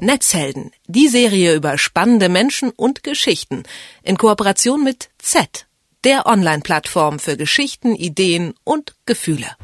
Netzhelden, die Serie über spannende Menschen und Geschichten in Kooperation mit Z, der Online-Plattform für Geschichten, Ideen und Gefühle.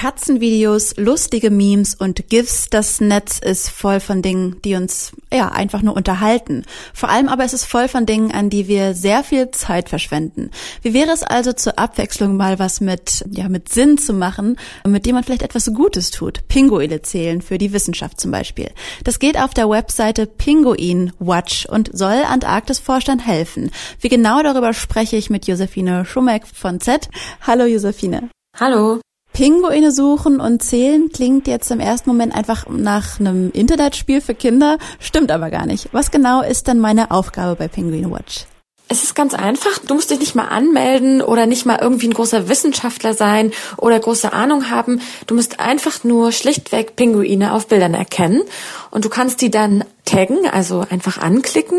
Katzenvideos, lustige Memes und GIFs. Das Netz ist voll von Dingen, die uns ja einfach nur unterhalten. Vor allem aber ist es voll von Dingen, an die wir sehr viel Zeit verschwenden. Wie wäre es also zur Abwechslung mal was mit ja mit Sinn zu machen, mit dem man vielleicht etwas Gutes tut? Pinguine zählen für die Wissenschaft zum Beispiel. Das geht auf der Webseite Pinguin Watch und soll Antarktisforschern helfen. Wie genau darüber spreche ich mit Josephine Schumeck von Z. Hallo Josephine. Hallo. Pinguine suchen und zählen klingt jetzt im ersten Moment einfach nach einem Internetspiel für Kinder, stimmt aber gar nicht. Was genau ist denn meine Aufgabe bei Penguin Watch? Es ist ganz einfach. Du musst dich nicht mal anmelden oder nicht mal irgendwie ein großer Wissenschaftler sein oder große Ahnung haben. Du musst einfach nur schlichtweg Pinguine auf Bildern erkennen und du kannst die dann taggen, also einfach anklicken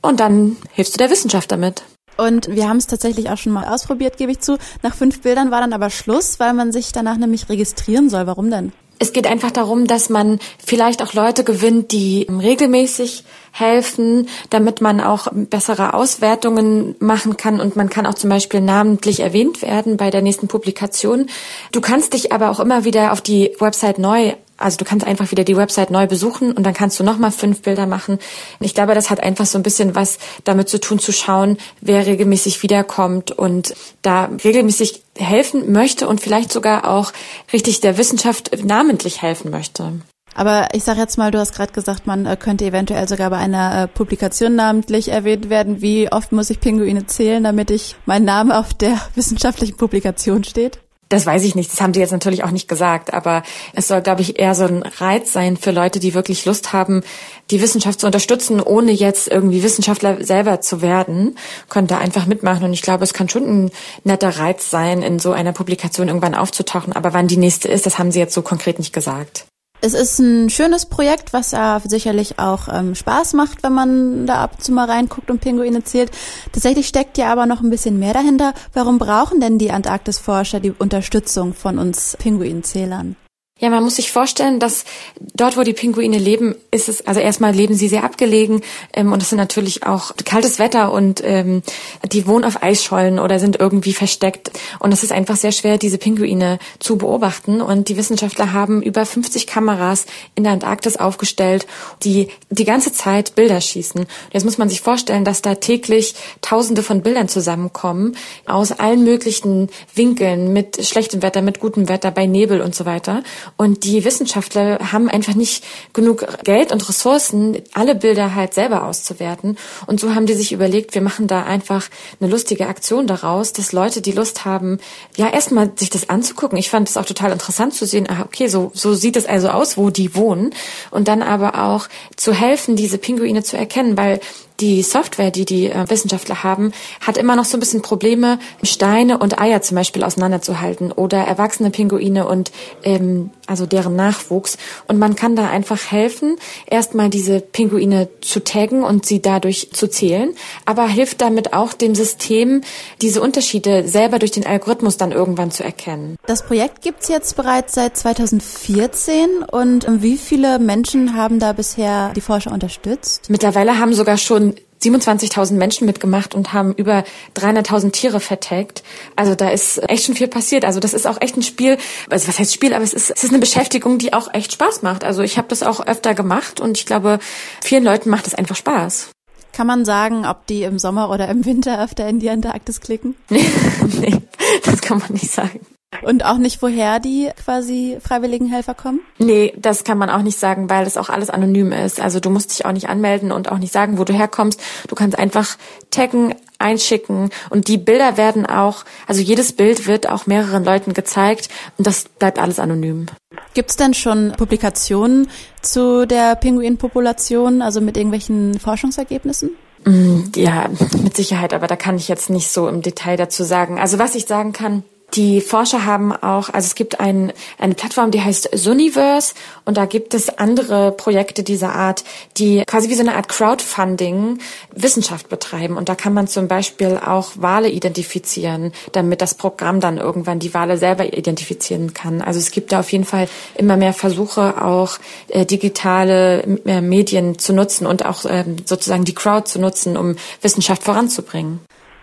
und dann hilfst du der Wissenschaft damit. Und wir haben es tatsächlich auch schon mal ausprobiert, gebe ich zu. Nach fünf Bildern war dann aber Schluss, weil man sich danach nämlich registrieren soll. Warum denn? Es geht einfach darum, dass man vielleicht auch Leute gewinnt, die regelmäßig helfen, damit man auch bessere Auswertungen machen kann und man kann auch zum Beispiel namentlich erwähnt werden bei der nächsten Publikation. Du kannst dich aber auch immer wieder auf die Website neu also du kannst einfach wieder die Website neu besuchen und dann kannst du nochmal fünf Bilder machen. Ich glaube, das hat einfach so ein bisschen was damit zu tun, zu schauen, wer regelmäßig wiederkommt und da regelmäßig helfen möchte und vielleicht sogar auch richtig der Wissenschaft namentlich helfen möchte. Aber ich sage jetzt mal, du hast gerade gesagt, man äh, könnte eventuell sogar bei einer äh, Publikation namentlich erwähnt werden. Wie oft muss ich Pinguine zählen, damit ich mein Name auf der wissenschaftlichen Publikation steht? Das weiß ich nicht. Das haben sie jetzt natürlich auch nicht gesagt. Aber es soll, glaube ich, eher so ein Reiz sein für Leute, die wirklich Lust haben, die Wissenschaft zu unterstützen, ohne jetzt irgendwie Wissenschaftler selber zu werden. Könnt da einfach mitmachen. Und ich glaube, es kann schon ein netter Reiz sein, in so einer Publikation irgendwann aufzutauchen. Aber wann die nächste ist, das haben sie jetzt so konkret nicht gesagt. Es ist ein schönes Projekt, was ja sicherlich auch ähm, Spaß macht, wenn man da ab und zu mal reinguckt und Pinguine zählt. Tatsächlich steckt ja aber noch ein bisschen mehr dahinter. Warum brauchen denn die Antarktisforscher die Unterstützung von uns Pinguinzählern? Ja, man muss sich vorstellen, dass dort, wo die Pinguine leben, ist es, also erstmal leben sie sehr abgelegen ähm, und es sind natürlich auch kaltes Wetter und ähm, die wohnen auf Eisschollen oder sind irgendwie versteckt. Und es ist einfach sehr schwer, diese Pinguine zu beobachten. Und die Wissenschaftler haben über 50 Kameras in der Antarktis aufgestellt, die die ganze Zeit Bilder schießen. Jetzt muss man sich vorstellen, dass da täglich Tausende von Bildern zusammenkommen aus allen möglichen Winkeln, mit schlechtem Wetter, mit gutem Wetter, bei Nebel und so weiter. Und die Wissenschaftler haben einfach nicht genug Geld und Ressourcen, alle Bilder halt selber auszuwerten. Und so haben die sich überlegt, wir machen da einfach eine lustige Aktion daraus, dass Leute, die Lust haben, ja, erstmal sich das anzugucken. Ich fand es auch total interessant zu sehen, ah, okay, so, so sieht es also aus, wo die wohnen. Und dann aber auch zu helfen, diese Pinguine zu erkennen, weil die Software, die die äh, Wissenschaftler haben, hat immer noch so ein bisschen Probleme, Steine und Eier zum Beispiel auseinanderzuhalten oder erwachsene Pinguine und ähm, also deren Nachwuchs. Und man kann da einfach helfen, erstmal diese Pinguine zu taggen und sie dadurch zu zählen, aber hilft damit auch dem System, diese Unterschiede selber durch den Algorithmus dann irgendwann zu erkennen. Das Projekt gibt's jetzt bereits seit 2014 und wie viele Menschen haben da bisher die Forscher unterstützt? Mittlerweile haben sogar schon 27.000 Menschen mitgemacht und haben über 300.000 Tiere vertagt. Also da ist echt schon viel passiert. Also das ist auch echt ein Spiel, also was heißt Spiel, aber es ist, es ist eine Beschäftigung, die auch echt Spaß macht. Also ich habe das auch öfter gemacht und ich glaube, vielen Leuten macht es einfach Spaß. Kann man sagen, ob die im Sommer oder im Winter öfter in die Antarktis klicken? nee, das kann man nicht sagen. Und auch nicht, woher die quasi freiwilligen Helfer kommen? Nee, das kann man auch nicht sagen, weil das auch alles anonym ist. Also du musst dich auch nicht anmelden und auch nicht sagen, wo du herkommst. Du kannst einfach taggen, einschicken und die Bilder werden auch, also jedes Bild wird auch mehreren Leuten gezeigt und das bleibt alles anonym. Gibt es denn schon Publikationen zu der Pinguinpopulation, also mit irgendwelchen Forschungsergebnissen? Mm, ja, mit Sicherheit, aber da kann ich jetzt nicht so im Detail dazu sagen. Also was ich sagen kann, Die Forscher haben auch, also es gibt ein, eine Plattform, die heißt Suniverse und da gibt es andere Projekte dieser Art, die quasi wie so eine Art Crowdfunding Wissenschaft betreiben. Und da kann man zum Beispiel auch Wale identifizieren, damit das Programm dann irgendwann die Wale selber identifizieren kann. Also es gibt da auf jeden Fall immer mehr Versuche, auch äh, digitale äh, Medien zu nutzen und auch äh, sozusagen die Crowd zu nutzen, um Wissenschaft voranzubringen.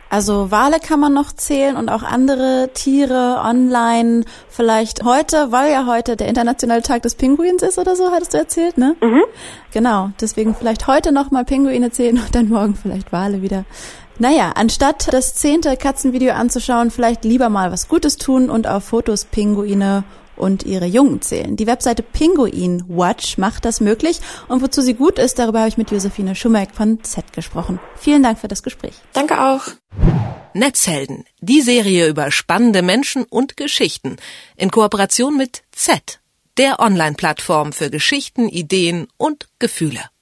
Also Wale kann man noch zählen und auch andere Tiere online. Vielleicht heute, weil ja heute der internationale Tag des Pinguins ist oder so, hattest du erzählt, ne? Mhm. Genau, deswegen vielleicht heute noch mal Pinguine zählen und dann morgen vielleicht Wale wieder. Naja, anstatt das zehnte Katzenvideo anzuschauen, vielleicht lieber mal was Gutes tun und auf Fotos Pinguine und ihre Jungen zählen. Die Webseite Pinguin Watch macht das möglich und wozu sie gut ist, darüber habe ich mit Josephine Schumeck von Z gesprochen. Vielen Dank für das Gespräch. Danke auch. Netzhelden, die Serie über spannende Menschen und Geschichten in Kooperation mit Z, der Online-Plattform für Geschichten, Ideen und Gefühle.